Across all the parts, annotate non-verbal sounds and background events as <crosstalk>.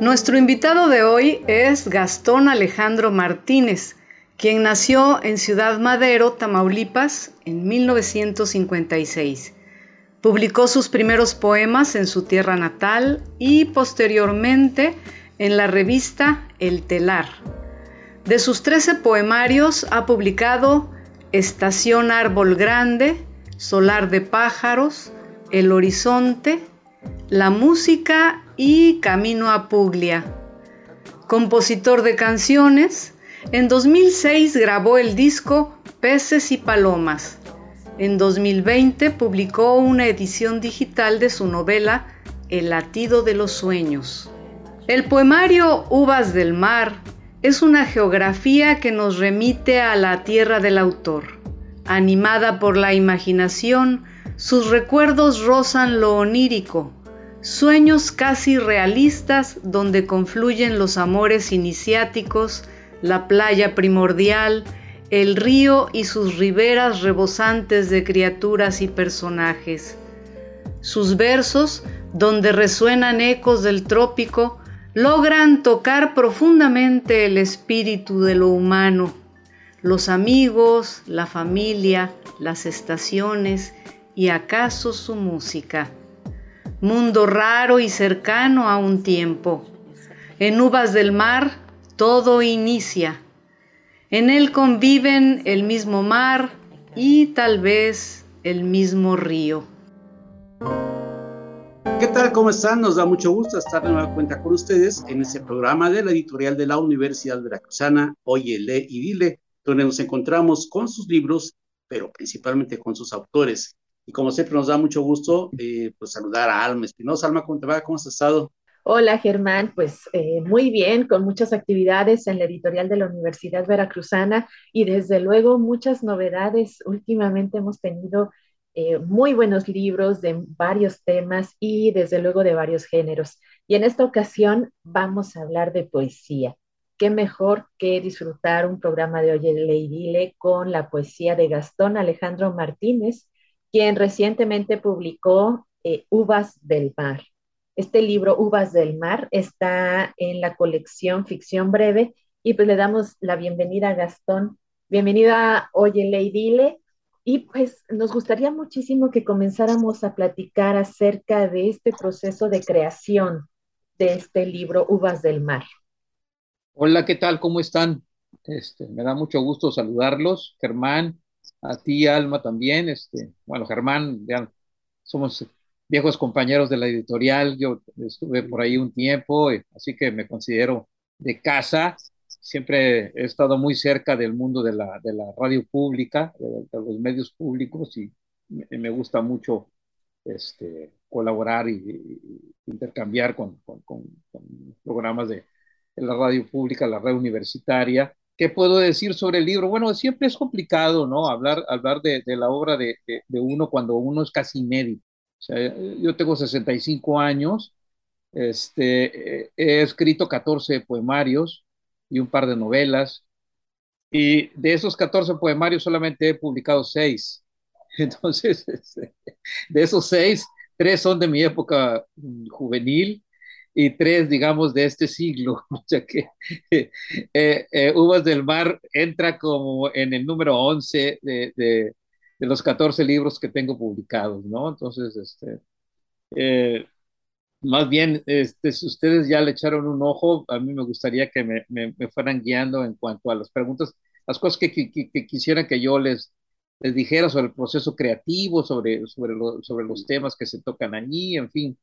Nuestro invitado de hoy es Gastón Alejandro Martínez, quien nació en Ciudad Madero, Tamaulipas, en 1956. Publicó sus primeros poemas en su tierra natal y posteriormente en la revista El Telar. De sus 13 poemarios ha publicado Estación Árbol Grande, Solar de Pájaros, El Horizonte, La Música y Camino a Puglia. Compositor de canciones, en 2006 grabó el disco Peces y Palomas. En 2020 publicó una edición digital de su novela El latido de los sueños. El poemario Uvas del Mar es una geografía que nos remite a la tierra del autor. Animada por la imaginación, sus recuerdos rozan lo onírico, Sueños casi realistas donde confluyen los amores iniciáticos, la playa primordial, el río y sus riberas rebosantes de criaturas y personajes. Sus versos, donde resuenan ecos del trópico, logran tocar profundamente el espíritu de lo humano, los amigos, la familia, las estaciones y acaso su música mundo raro y cercano a un tiempo. En uvas del mar todo inicia. En él conviven el mismo mar y tal vez el mismo río. ¿Qué tal? ¿Cómo están? Nos da mucho gusto estar de nueva cuenta con ustedes en este programa de la editorial de la Universidad Veracruzana, Oye, lee y dile, donde nos encontramos con sus libros, pero principalmente con sus autores. Y como siempre nos da mucho gusto eh, pues saludar a Alma Espinosa. Alma, ¿cómo te va? ¿Cómo has estado? Hola Germán, pues eh, muy bien, con muchas actividades en la editorial de la Universidad Veracruzana y desde luego muchas novedades. Últimamente hemos tenido eh, muy buenos libros de varios temas y desde luego de varios géneros. Y en esta ocasión vamos a hablar de poesía. Qué mejor que disfrutar un programa de Oye Leidile con la poesía de Gastón Alejandro Martínez, quien recientemente publicó eh, Uvas del Mar. Este libro, Uvas del Mar, está en la colección Ficción Breve y pues le damos la bienvenida a Gastón. Bienvenida Oye Leidile. Y pues nos gustaría muchísimo que comenzáramos a platicar acerca de este proceso de creación de este libro, Uvas del Mar. Hola, ¿qué tal? ¿Cómo están? Este, me da mucho gusto saludarlos, Germán, a ti, Alma, también. Este, bueno, Germán, ya somos viejos compañeros de la editorial, yo estuve por ahí un tiempo, eh, así que me considero de casa. Siempre he estado muy cerca del mundo de la, de la radio pública, de, los medios públicos, y me, gusta mucho este, colaborar y, intercambiar con, con, con, programas de, de la radio pública, la red universitaria. ¿Qué puedo decir sobre el libro? Bueno, siempre es complicado, ¿no? Hablar, hablar de, la obra de, uno cuando uno es casi inédito. O sea, yo tengo 65 años, este, he escrito 14 poemarios y un par de novelas, y de esos 14 poemarios solamente he publicado 6. <laughs> Entonces, este, de esos 6, 3 son de mi época mm, juvenil y tres, digamos, de este siglo. <laughs> O sea que eh, eh, Uvas del Mar entra como en el número 11 de, de, los 14 libros que tengo publicados, ¿no? Entonces, este, eh, más bien, este, si ustedes ya le echaron un ojo, a mí me gustaría que me, me, fueran guiando en cuanto a las preguntas, las cosas que, que, que, quisieran que yo les, les dijera sobre el proceso creativo, sobre, sobre, sobre los temas que se tocan allí, en fin.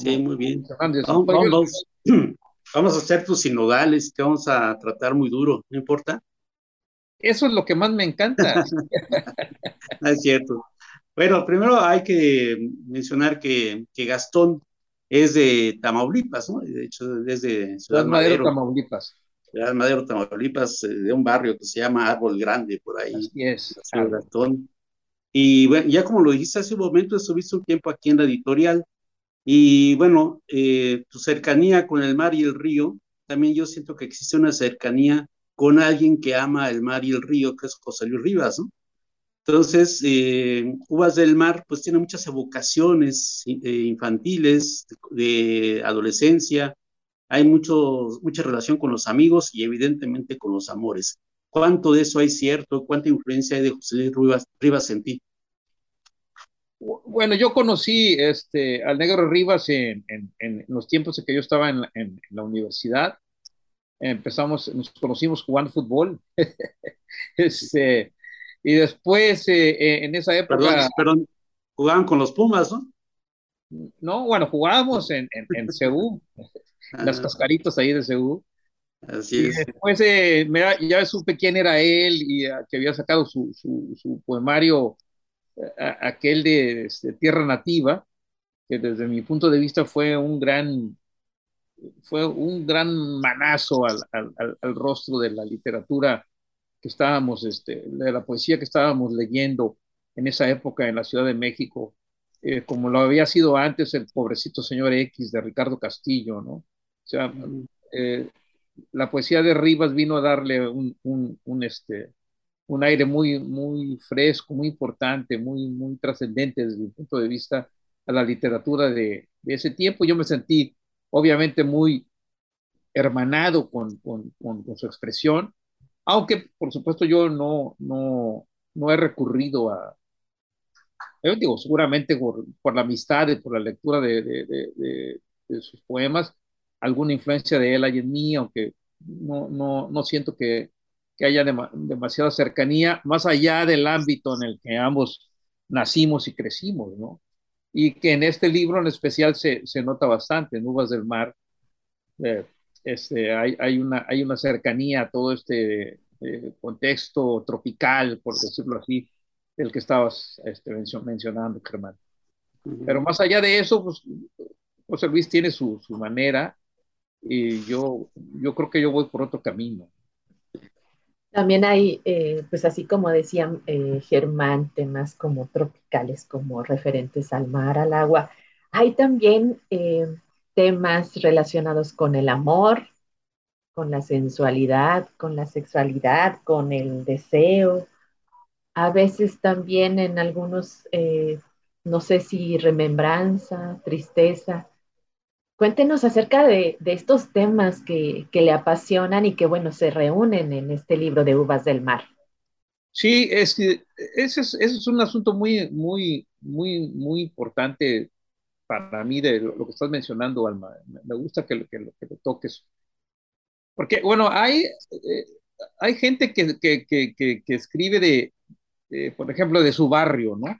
Sí, muy bien. Vamos, <clears throat> vamos, a hacer tus sinodales, que vamos a tratar muy duro, ¿no importa? Eso es lo que más me encanta. <laughs> es cierto. Bueno, primero hay que mencionar que, que Gastón es de Tamaulipas, ¿no? De hecho, desde Ciudad Madero. Tamaulipas. Ciudad Madero, Tamaulipas, eh, de un barrio que se llama Árbol Grande, por ahí. Así es. Gastón. Y bueno, ya como lo dijiste hace un momento, estuviste un tiempo aquí en la editorial. Y bueno, eh, tu cercanía con el mar y el río, también yo siento que existe una cercanía con alguien que ama el mar y el río, que es José Luis Rivas, ¿no? Entonces, eh, Uvas del Mar, pues tiene muchas evocaciones eh, infantiles, de, adolescencia, hay mucho, mucha relación con los amigos y evidentemente con los amores. ¿Cuánto de eso hay cierto? ¿Cuánta influencia hay de José Luis Rivas, Rivas en ti? Bueno, yo conocí este, al Negro Rivas en, en, los tiempos en que yo estaba en, en la universidad. Empezamos, nos conocimos jugando fútbol. <laughs> este, y después, eh, eh, en esa época... Perdón, jugaban con los Pumas, ¿no? No, bueno, jugábamos en, en, en las ah. cascaritos ahí de CEU. Así es. después eh, ya supe quién era él y que había sacado su, su, poemario, aquel de, este, Tierra Nativa, que desde mi punto de vista fue un gran, fue un gran manazo al, al, al rostro de la literatura que estábamos, este, de la poesía que estábamos leyendo en esa época en la Ciudad de México, eh, como lo había sido antes el pobrecito señor X de Ricardo Castillo, ¿no? O sea, eh, la poesía de Rivas vino a darle un, un, este, un aire muy, muy fresco, muy importante, muy, muy trascendente desde mi punto de vista a la literatura de, de ese tiempo. Yo me sentí obviamente muy hermanado con, con, con, con su expresión aunque, por supuesto, yo no, no, no he recurrido a, yo digo, seguramente por, por, la amistad y por la lectura de, de, de, sus poemas, alguna influencia de él hay en mí, aunque no, no, no siento que, que haya demasiada cercanía, más allá del ámbito en el que ambos nacimos y crecimos, ¿no? Y que en este libro en especial se, se nota bastante, Nubes del Mar, eh, este, hay, hay, una, hay una cercanía a todo este eh, contexto tropical, por decirlo así, el que estabas este, mencionando, Germán. Pero más allá de eso, pues, José Luis tiene su, su, manera y yo, yo creo que yo voy por otro camino. También hay, eh, pues así como decía eh, Germán, temas como tropicales, como referentes al mar, al agua. Hay también temas relacionados con el amor, con la sensualidad, con la sexualidad, con el deseo. A veces también en algunos, eh, no sé si remembranza, tristeza. Cuéntenos acerca de, estos temas que, le apasionan y que, bueno, se reúnen en este libro de Uvas del Mar. Sí, es que ese es, ese es un asunto muy, muy, muy, muy importante para mí de lo, que estás mencionando, Alma. Me gusta que, que, que lo toques. Porque, bueno, hay, eh, hay gente que, que, que, que escribe de, por ejemplo, de su barrio, ¿no?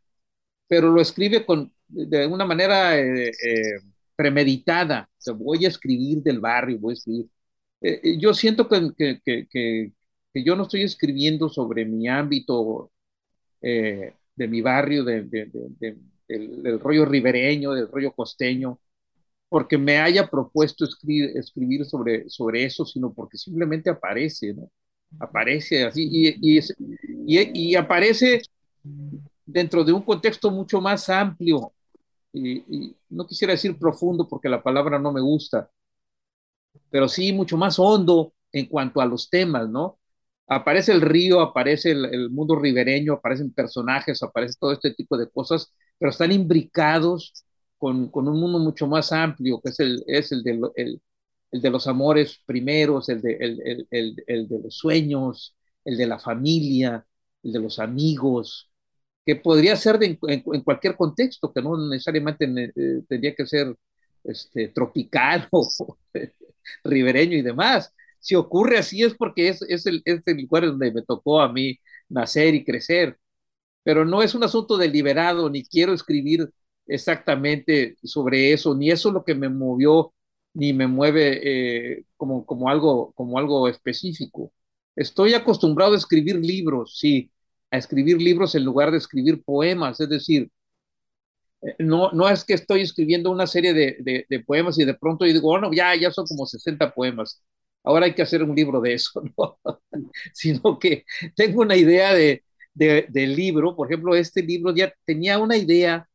Pero lo escribe con, de una manera eh, eh, premeditada. O voy a escribir del barrio, voy a escribir. yo siento que, que, que, yo no estoy escribiendo sobre mi ámbito de mi barrio, de, de, de, del, rollo ribereño, del rollo costeño, porque me haya propuesto escribir, escribir sobre, sobre eso, sino porque simplemente aparece, ¿no? Aparece así y, y, aparece dentro de un contexto mucho más amplio. Y, no quisiera decir profundo porque la palabra no me gusta, pero sí mucho más hondo en cuanto a los temas, ¿no? Aparece el río, aparece el, el mundo ribereño, aparecen personajes, aparece todo este tipo de cosas pero están imbricados con, con, un mundo mucho más amplio, que es el, es el, de, el, el de los amores primeros, el de, el, el, de los sueños, el de la familia, el de los amigos, que podría ser de, en, en, cualquier contexto, que no necesariamente eh, tendría que ser este, tropical <laughs> o ribereño y demás. Si ocurre así es porque es, es, el, es el lugar donde me tocó a mí nacer y crecer pero no es un asunto deliberado, ni quiero escribir exactamente sobre eso, ni eso es lo que me movió, ni me mueve eh, como, como, algo, como algo específico. Estoy acostumbrado a escribir libros, sí, a escribir libros en lugar de escribir poemas, es decir, eh, no, no es que estoy escribiendo una serie de, de, poemas y de pronto digo, bueno, ya, ya son como 60 poemas. ahora hay que hacer un libro de eso, <laughs> ¿no? Sino que tengo una idea de, del libro, por ejemplo, este libro ya tenía una idea,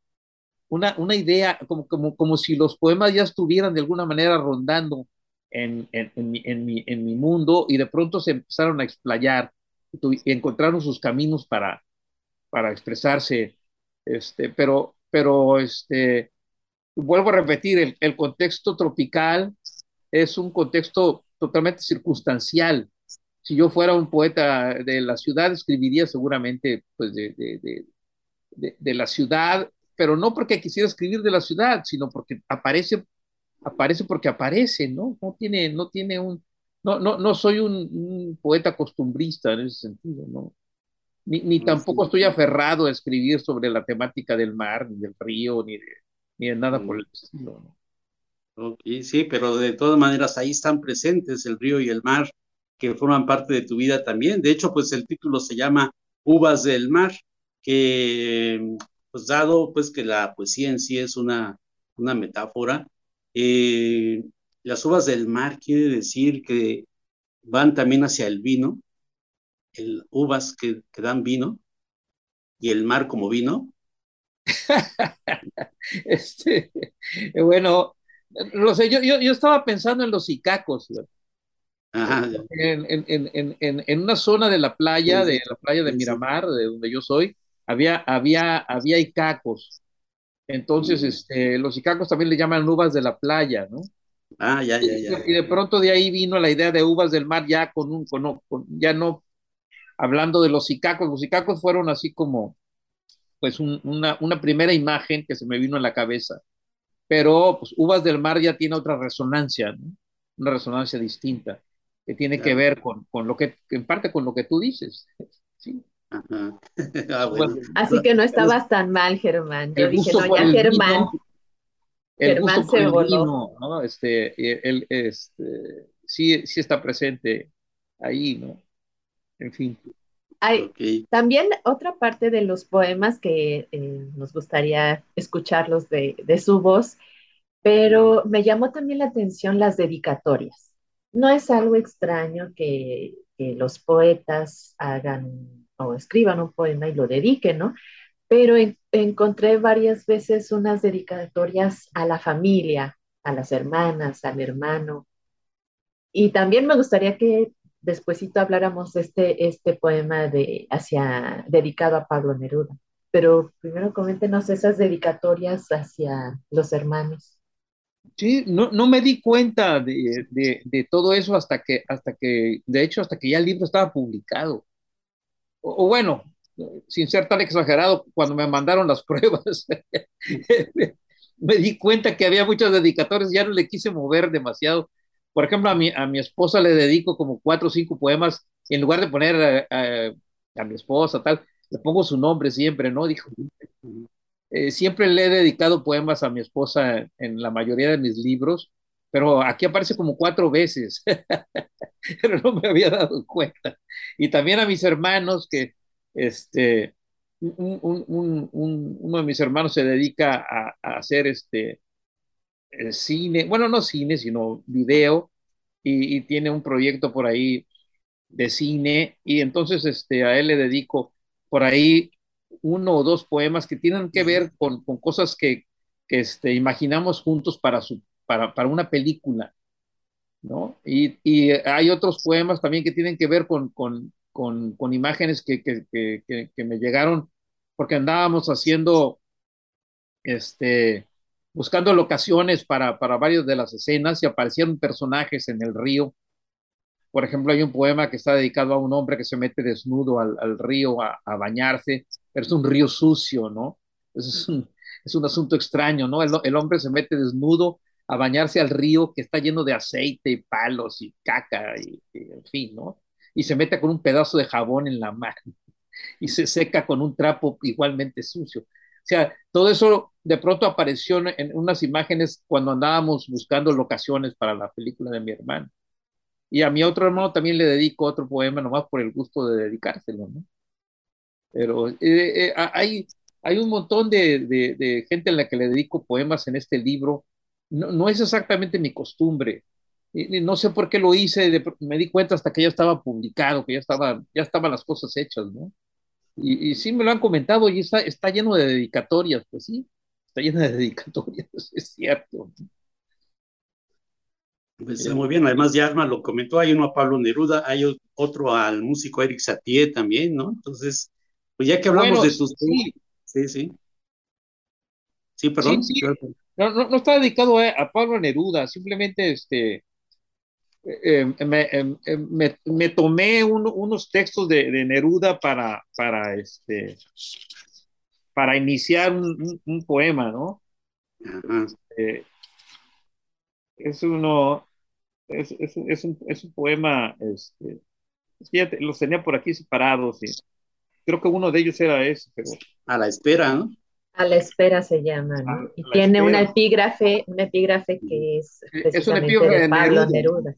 una, una idea como, como, como si los poemas ya estuvieran de alguna manera rondando en, en, en, mi, en, mi, en mi mundo y de pronto se empezaron a explayar encontraron sus caminos para, para expresarse, este, pero, pero este, vuelvo a repetir, el, el contexto tropical es un contexto totalmente circunstancial. Si yo fuera un poeta de la ciudad, escribiría seguramente pues, de, de, de, de, la ciudad, pero no porque quisiera escribir de la ciudad, sino porque aparece, aparece porque aparece, ¿no? No tiene, no tiene un, no, no, no soy un, un poeta costumbrista en ese sentido, ¿no? Ni, ni tampoco estoy aferrado a escribir sobre la temática del mar, ni del río, ni de, ni de nada por el estilo, ¿no? Okay, sí, pero de todas maneras ahí están presentes el río y el mar que forman parte de tu vida también. De hecho, pues el título se llama Uvas del Mar, que pues dado pues que la poesía en sí es una, una metáfora, eh, las uvas del mar quiere decir que van también hacia el vino, el uvas que, que dan vino y el mar como vino. <laughs> este, bueno, lo sé, yo, yo, yo, estaba pensando en los icacos, Ajá. En, en, en, en, una zona de la playa, de la playa de Miramar, de donde yo soy, había, había, había icacos. Entonces, este, los icacos también le llaman uvas de la playa, ¿no? Ah, ya, ya, ya. Y de pronto de ahí vino la idea de uvas del mar, ya con un, con, con, ya no hablando de los icacos. Los icacos fueron así como, pues, un, una, una primera imagen que se me vino en la cabeza pero pues, Uvas del Mar ya tiene otra resonancia, ¿no? una resonancia distinta, que tiene claro. que ver con, con, lo que, en parte con lo que tú dices. <laughs> ¿sí? Ajá. <laughs> Ah, bueno. Así que no estabas tan mal, Germán. Yo dije, no, ya Germán. Vino, Germán se voló. Vino, ¿no? este, él, este, sí, sí está presente ahí, ¿no? En fin. Hay, okay. También otra parte de los poemas que eh, nos gustaría escucharlos de, de, su voz, pero me llamó también la atención las dedicatorias. No es algo extraño que, que los poetas hagan o escriban un poema y lo dediquen, ¿no? Pero en, encontré varias veces unas dedicatorias a la familia, a las hermanas, al hermano. Y también me gustaría que despuesito habláramos este, este poema de, hacia, dedicado a Pablo Neruda. Pero primero coméntenos esas dedicatorias hacia los hermanos. Sí, no, no me di cuenta de, de, todo eso hasta que, hasta que, de hecho, hasta que ya el libro estaba publicado. O bueno, sin ser tan exagerado, cuando me mandaron las <laughs> pruebas, me di cuenta que había muchas dedicatorias, ya no le quise mover demasiado por ejemplo, a mi, a mi esposa le dedico como cuatro o cinco poemas, y en lugar de poner a, a, a mi esposa, tal, le pongo su nombre siempre, ¿no? Dijo, eh, siempre le he dedicado poemas a mi esposa en la mayoría de mis libros, pero aquí aparece como cuatro veces, <laughs> pero no me había dado cuenta. Y también a mis hermanos, que este, un, un, un, uno de mis hermanos se dedica a, hacer este, el cine, bueno, no cine, sino video, y, y, tiene un proyecto por ahí de cine, y entonces este, a él le dedico por ahí uno o dos poemas que tienen que ver con, con cosas que, que este, imaginamos juntos para, su, para, para una película, ¿no? Y, y, hay otros poemas también que tienen que ver con, con, con, con imágenes que, que, que, que me llegaron porque andábamos haciendo, este, buscando locaciones para, para varias de las escenas y aparecieron personajes en el río. Por ejemplo, hay un poema que está dedicado a un hombre que se mete desnudo al, al río a, bañarse, pero es un río sucio, ¿no? Es un, es un asunto extraño, ¿no? El, el, hombre se mete desnudo a bañarse al río que está lleno de aceite y palos y caca y, y en fin, ¿no? Y se mete con un pedazo de jabón en la mano y se seca con un trapo igualmente sucio. O sea, todo eso de pronto apareció en unas imágenes cuando andábamos buscando locaciones para la película de mi hermano. Y a mi otro hermano también le dedico otro poema, nomás por el gusto de dedicárselo, ¿no? Pero eh, eh, hay, hay un montón de, de, de, gente a la que le dedico poemas en este libro. No, no es exactamente mi costumbre. Y, no sé por qué lo hice, me di cuenta hasta que ya estaba publicado, que ya, estaba, ya estaban las cosas hechas, ¿no? Y, sí me lo han comentado y está, está lleno de dedicatorias, pues sí, está lleno de <laughs> dedicatorias, es cierto. Pues muy bien, además ya Alma lo comentó, hay uno a Pablo Neruda, hay otro al músico Eric Satie también, ¿no? Entonces, pues ya que hablamos de tus... Sí, sí, sí. Sí, perdón. No, no, está dedicado a, Pablo Neruda, simplemente este, eh, eh, eh, me, tomé unos textos de, Neruda para, para, este, para iniciar un, poema, ¿no? Este, es uno, es, un, es, un, poema, este, los tenía por aquí separados y creo que uno de ellos era ese, pero... A la espera, ¿no? A la espera se llama, ¿no? y tiene una epígrafe, una epígrafe que es es un epígrafe de, Pablo Neruda.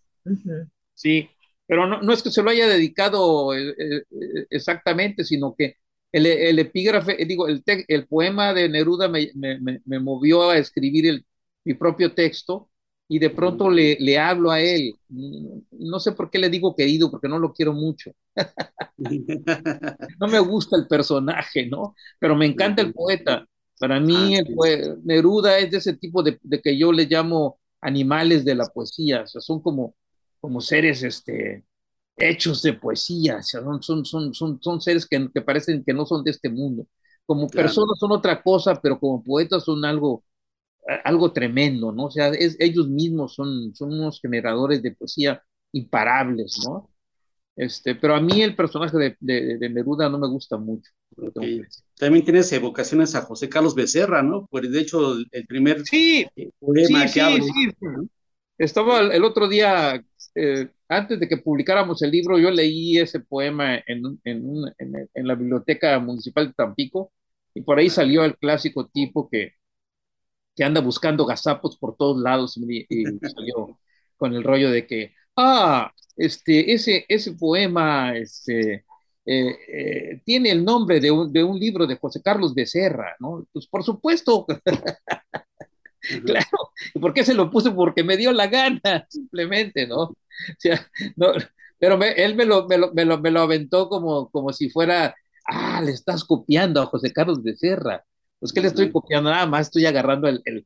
Sí, pero no, no, es que se lo haya dedicado eh, eh, exactamente, sino que el, el epígrafe, eh, digo, el, el poema de Neruda me, me, me, movió a escribir el, mi propio texto y de pronto le, le, hablo a él. No sé por qué le digo querido, porque no lo quiero mucho. <laughs> no me gusta el personaje, ¿no? Pero me encanta el poeta. Para mí, el Neruda es de ese tipo de, de, que yo le llamo animales de la poesía, o sea, son como, como seres este, hechos de poesía, son, son, son, son, son seres que, que, parecen que no son de este mundo. Como personas son otra cosa, pero como poetas son algo, algo tremendo, ¿no? O sea, es, ellos mismos son, son unos generadores de poesía imparables, ¿no? Este, pero a mí el personaje de, de, Neruda no me gusta mucho. También tienes evocaciones a José Carlos Becerra, ¿no? Pues de hecho, el primer sí, poema que sí, Sí, Estaba el otro día, eh, antes de que publicáramos el libro, yo leí ese poema en, en, en, la biblioteca municipal de Tampico y por ahí salió el clásico tipo que, que anda buscando gazapos por todos lados y, <laughs> salió con el rollo de que, ah, este, ese, ese poema este, eh, eh, tiene el nombre de un, de un, libro de José Carlos Becerra, ¿no? Pues por supuesto. <laughs> claro, ¿por qué se lo puse? Porque me dio la gana, simplemente, ¿no? <laughs> O sea, no pero él me lo, me lo, me, lo, me lo, aventó como, como si fuera, ah, le estás copiando a José Carlos Becerra. Pues que le estoy copiando, nada más estoy agarrando el, el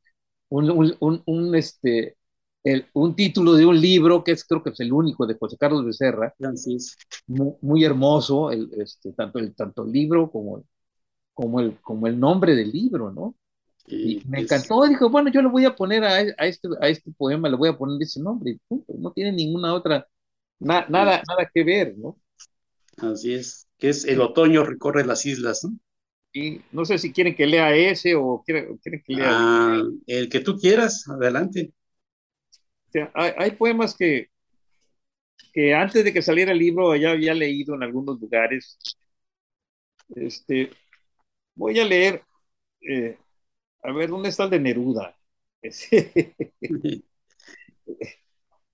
un, un, un, este, el, un título de un libro que es creo que es el único de José Carlos Becerra, muy, muy, hermoso, el, este, tanto, el, tanto el libro como, como, el, como el nombre del libro, ¿no? Y, me encantó, dijo, bueno, yo le voy a poner a, a, este, a este poema, le voy a poner ese nombre, y no tiene ninguna otra, nada, nada que ver, ¿no? Así es, que es el otoño recorre las islas, ¿no? Y no sé si quieren que lea ese o quieren, que lea. Ah, el que tú quieras, adelante hay, poemas que, que antes de que saliera el libro ya había leído en algunos lugares. Este, voy a leer, eh, a ver, ¿dónde está el de Neruda? <laughs>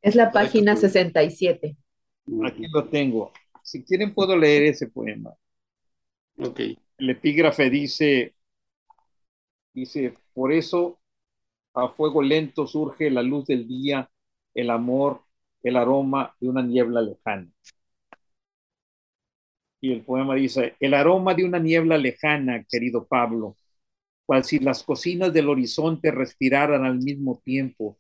Es la página 67. Aquí lo tengo. Si quieren puedo leer ese poema. Ok. El epígrafe dice, dice, por eso a fuego lento surge la luz del día, el amor, el aroma de una niebla lejana. Y el poema dice, el aroma de una niebla lejana, querido Pablo, cual si las cocinas del horizonte respiraran al mismo tiempo,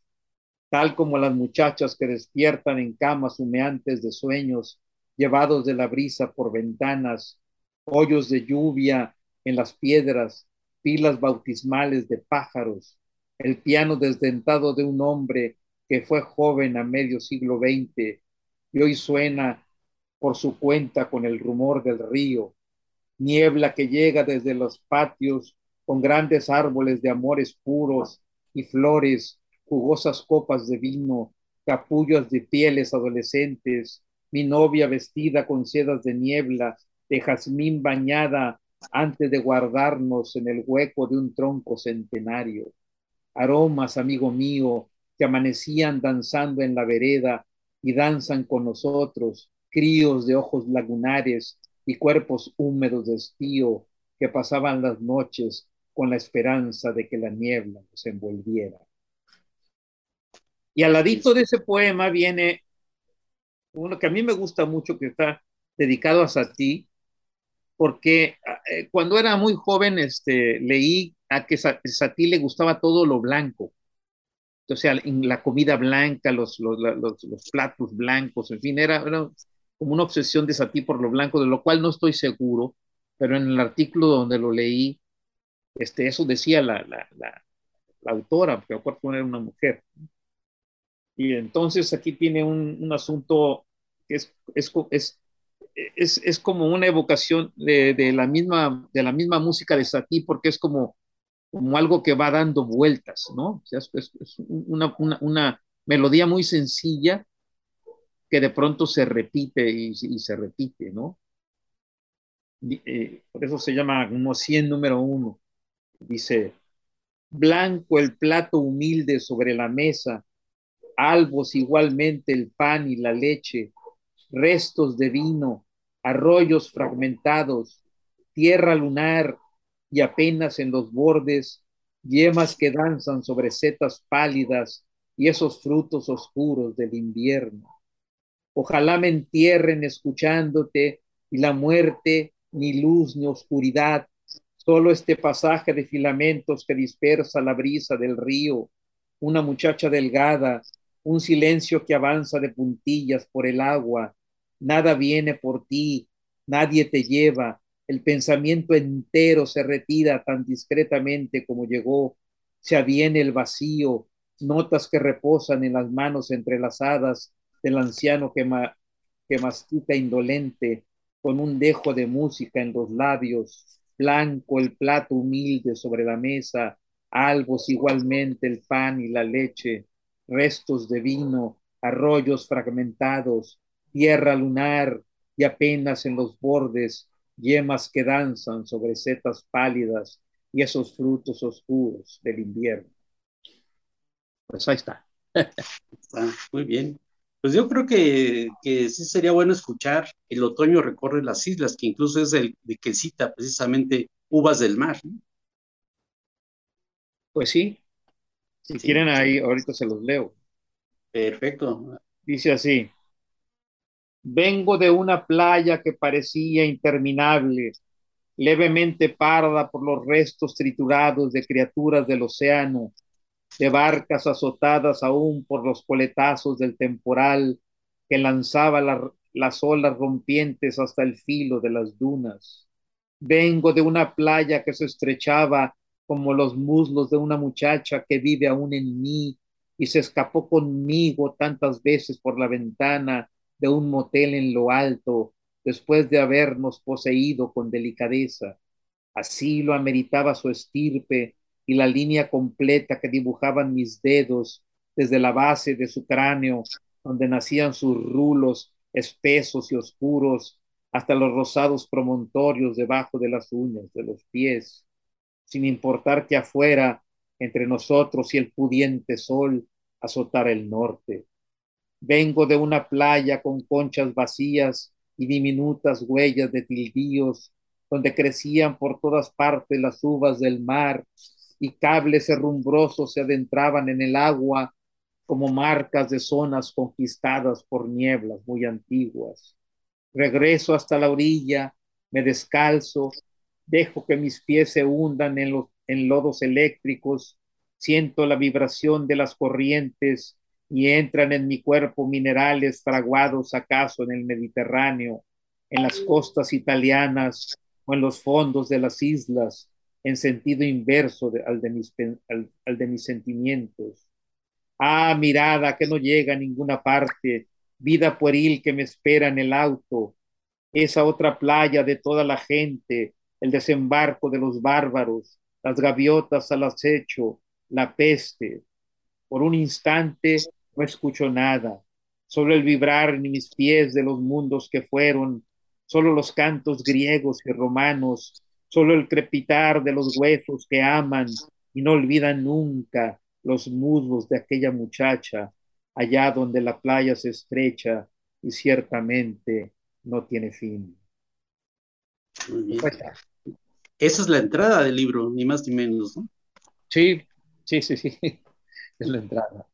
tal como las muchachas que despiertan en camas humeantes de sueños, llevados de la brisa por ventanas, hoyos de lluvia en las piedras, pilas bautismales de pájaros, el piano desdentado de un hombre que fue joven a medio siglo XX y hoy suena por su cuenta con el rumor del río, niebla que llega desde los patios con grandes árboles de amores puros y flores, jugosas copas de vino, capullos de pieles adolescentes, mi novia vestida con sedas de niebla, de jazmín bañada antes de guardarnos en el hueco de un tronco centenario. Aromas, amigo mío, que amanecían danzando en la vereda y danzan con nosotros, críos de ojos lagunares y cuerpos húmedos de estío que pasaban las noches con la esperanza de que la niebla nos envolviera. Y al ladito de ese poema viene uno que a mí me gusta mucho, que está dedicado a Satí, porque eh, cuando era muy joven este, leí a que Satí le gustaba todo lo blanco. O sea, la comida blanca, los, platos blancos, en fin, era, era, como una obsesión de Satí por lo blanco, de lo cual no estoy seguro, pero en el artículo donde lo leí, este, eso decía la, la, la, autora, porque acuerdo era una mujer. Y entonces aquí tiene un, un asunto que es, es, es es, es, como una evocación de, de, la misma, de la misma música de Satí, porque es como, como algo que va dando vueltas, ¿no? O es, una, una, melodía muy sencilla que de pronto se repite y, y se repite, ¿no? Eh, por eso se llama como 100 número uno. Dice, blanco el plato humilde sobre la mesa, albos igualmente el pan y la leche, restos de vino, arroyos fragmentados, tierra lunar y apenas en los bordes, yemas que danzan sobre setas pálidas y esos frutos oscuros del invierno. Ojalá me entierren escuchándote y la muerte, ni luz ni oscuridad, solo este pasaje de filamentos que dispersa la brisa del río, una muchacha delgada, un silencio que avanza de puntillas por el agua, nada viene por ti, nadie te lleva, el pensamiento entero se retira tan discretamente como llegó, se aviene el vacío, notas que reposan en las manos entrelazadas del anciano que, que mastica indolente, con un dejo de música en los labios, blanco el plato humilde sobre la mesa, albos igualmente el pan y la leche, restos de vino, arroyos fragmentados, tierra lunar y apenas en los bordes yemas que danzan sobre setas pálidas y esos frutos oscuros del invierno. Pues ahí está. está muy bien. Pues yo creo que, que, sí sería bueno escuchar El otoño recorre las islas, que incluso es el de que cita precisamente Uvas del Mar. Pues sí, si quieren ahí, ahorita se los leo. Perfecto. Dice así, vengo de una playa que parecía interminable, levemente parda por los restos triturados de criaturas del océano, de barcas azotadas aún por los coletazos del temporal que lanzaba las olas rompientes hasta el filo de las dunas. Vengo de una playa que se estrechaba como los muslos de una muchacha que vive aún en mí y se escapó conmigo tantas veces por la ventana de un motel en lo alto después de habernos poseído con delicadeza. Así lo ameritaba su estirpe y la línea completa que dibujaban mis dedos desde la base de su cráneo, donde nacían sus rulos espesos y oscuros, hasta los rosados promontorios debajo de las uñas de los pies sin importar que afuera, entre nosotros y el pudiente sol, azotara el norte. Vengo de una playa con conchas vacías y diminutas huellas de tildíos, donde crecían por todas partes las uvas del mar y cables herrumbrosos se adentraban en el agua como marcas de zonas conquistadas por nieblas muy antiguas. Regreso hasta la orilla, me descalzo dejo que mis pies se hundan en los en lodos eléctricos, siento la vibración de las corrientes y entran en mi cuerpo minerales fraguados acaso en el Mediterráneo, en las costas italianas o en los fondos de las islas, en sentido inverso al, de mis, al de mis sentimientos. Ah, mirada que no llega a ninguna parte, vida pueril que me espera en el auto, esa otra playa de toda la gente, el desembarco de los bárbaros, las gaviotas al acecho, la peste. Por un instante no escucho nada, solo el vibrar en mis pies de los mundos que fueron, solo los cantos griegos y romanos, solo el crepitar de los huesos que aman y no olvidan nunca los muslos de aquella muchacha, allá donde la playa se estrecha y ciertamente no tiene fin. Esa es la entrada del libro, ni más ni menos, ¿no? Sí, sí, sí, sí. <laughs> Es la entrada.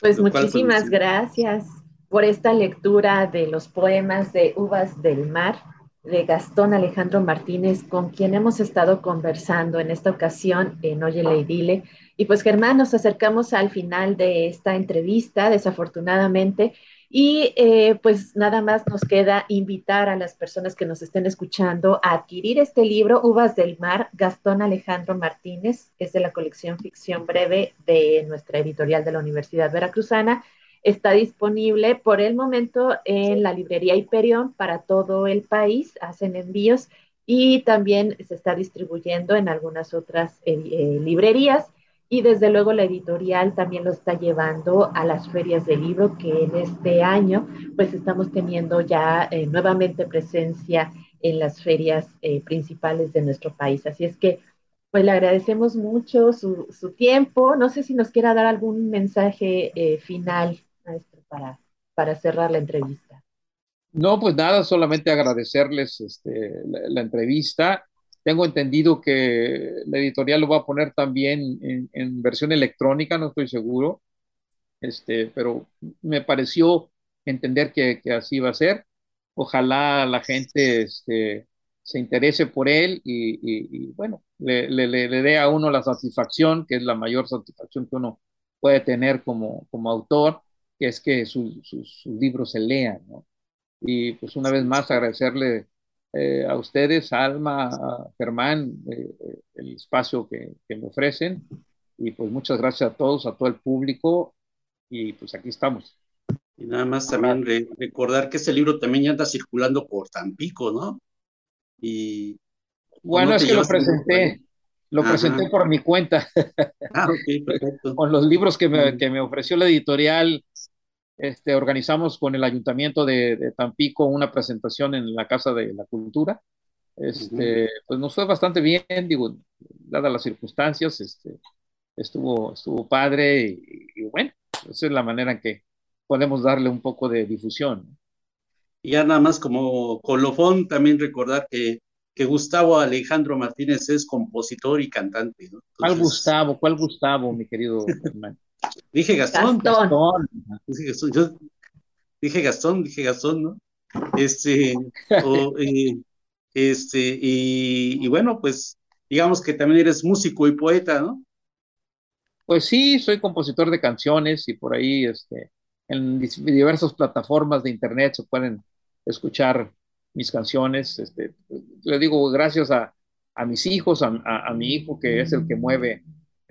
Pues muchísimas gracias por esta lectura de los poemas de Uvas del Mar de Gastón Alejandro Martínez, con quien hemos estado conversando en esta ocasión en Oye Dile. Y pues Germán, nos acercamos al final de esta entrevista, desafortunadamente, y eh, pues nada más nos queda invitar a las personas que nos estén escuchando a adquirir este libro, Uvas del Mar, Gastón Alejandro Martínez, es de la colección Ficción Breve de nuestra editorial de la Universidad Veracruzana Está disponible por el momento en la librería Hyperion para todo el país, hacen envíos y también se está distribuyendo en algunas otras eh, eh, librerías y desde luego la editorial también lo está llevando a las ferias de libro que en este año pues estamos teniendo ya eh, nuevamente presencia en las ferias principales de nuestro país. Así es que pues le agradecemos mucho su, tiempo. No sé si nos quiera dar algún mensaje final para, para cerrar la entrevista. No, pues nada, solamente agradecerles este, la, entrevista. Tengo entendido que la editorial lo va a poner también en, versión electrónica, no estoy seguro, este, pero me pareció entender que, así va a ser. Ojalá la gente este, se interese por él y, bueno, le, le, dé a uno la satisfacción, que es la mayor satisfacción que uno puede tener como, como autor, que es que sus libros se lean, ¿no? Y pues una vez más agradecerle eh, a ustedes, a Alma, a Germán, eh, el espacio que, me ofrecen. Y pues muchas gracias a todos, a todo el público. Y pues aquí estamos. Y nada más también recordar que este libro también ya anda circulando por Tampico, ¿no? Y bueno, es que lo presenté, lo presenté por mi cuenta. Ah, ok, perfecto. <laughs> Con los libros que me, que me ofreció la editorial este, organizamos con el ayuntamiento de, Tampico una presentación en la Casa de la Cultura. Este, Pues nos fue bastante bien, digo, dadas las circunstancias, este, estuvo, estuvo padre y, bueno, esa es la manera en que podemos darle un poco de difusión. Y ya nada más como colofón, también recordar que, que Gustavo Alejandro Martínez es compositor y cantante. ¿Cuál Gustavo? ¿Cuál Gustavo, mi querido hermano? Dije Gastón. Gastón. Dije Gastón. Yo dije Gastón, dije Gastón, ¿no? Este, eh, este, y, bueno, pues digamos que también eres músico y poeta, ¿no? Pues sí, soy compositor de canciones y por ahí, este, en diversas plataformas de internet se pueden escuchar mis canciones. Este, le digo gracias a, mis hijos, a, mi hijo que es el que mueve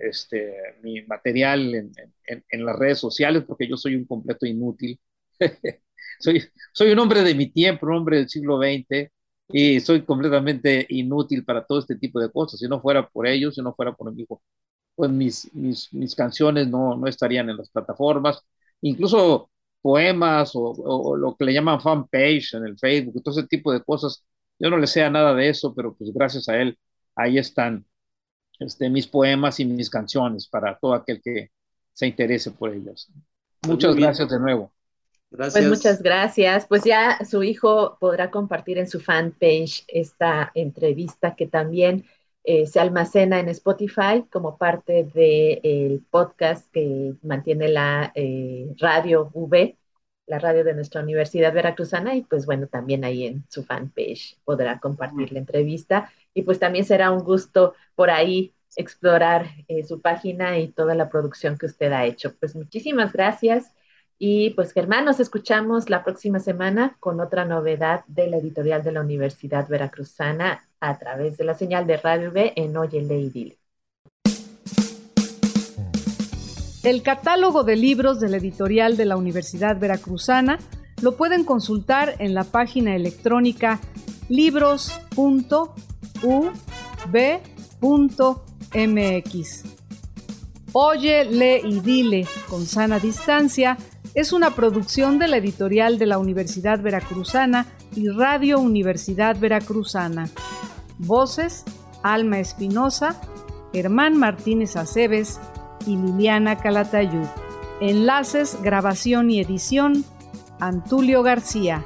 este, mi material en, las redes sociales porque yo soy un completo inútil. <laughs> soy, soy un hombre de mi tiempo, un hombre del siglo XX y soy completamente inútil para todo este tipo de cosas. Si no fuera por ellos, si no fuera por mi hijo, pues mis, mis, mis canciones no, no estarían en las plataformas. Incluso poemas o, o, lo que le llaman fanpage en el Facebook, todo ese tipo de cosas. Yo no le sé nada de eso, pero pues gracias a él ahí están este, mis poemas y mis canciones para todo aquel que se interese por ellas. Muchas gracias de nuevo. Gracias. Pues muchas gracias. Pues ya su hijo podrá compartir en su fanpage esta entrevista que también eh, se almacena en Spotify como parte del podcast que mantiene la eh, radio V, la radio de nuestra Universidad Veracruzana, y pues bueno, también ahí en su fanpage podrá compartir la entrevista y pues también será un gusto por ahí explorar eh, su página y toda la producción que usted ha hecho. Pues muchísimas gracias. Y pues Germán, nos escuchamos la próxima semana con otra novedad de la editorial de la Universidad Veracruzana a través de la señal de Radio B en Oye Lady. El catálogo de libros de la editorial de la Universidad Veracruzana lo pueden consultar en la página electrónica libros.ub.mx. Oye, lee y dile con sana distancia es una producción de la editorial de la Universidad Veracruzana y Radio Universidad Veracruzana. Voces: Alma Espinosa, Germán Martínez Aceves y Liliana Calatayud. Enlaces, grabación y edición: Antulio García.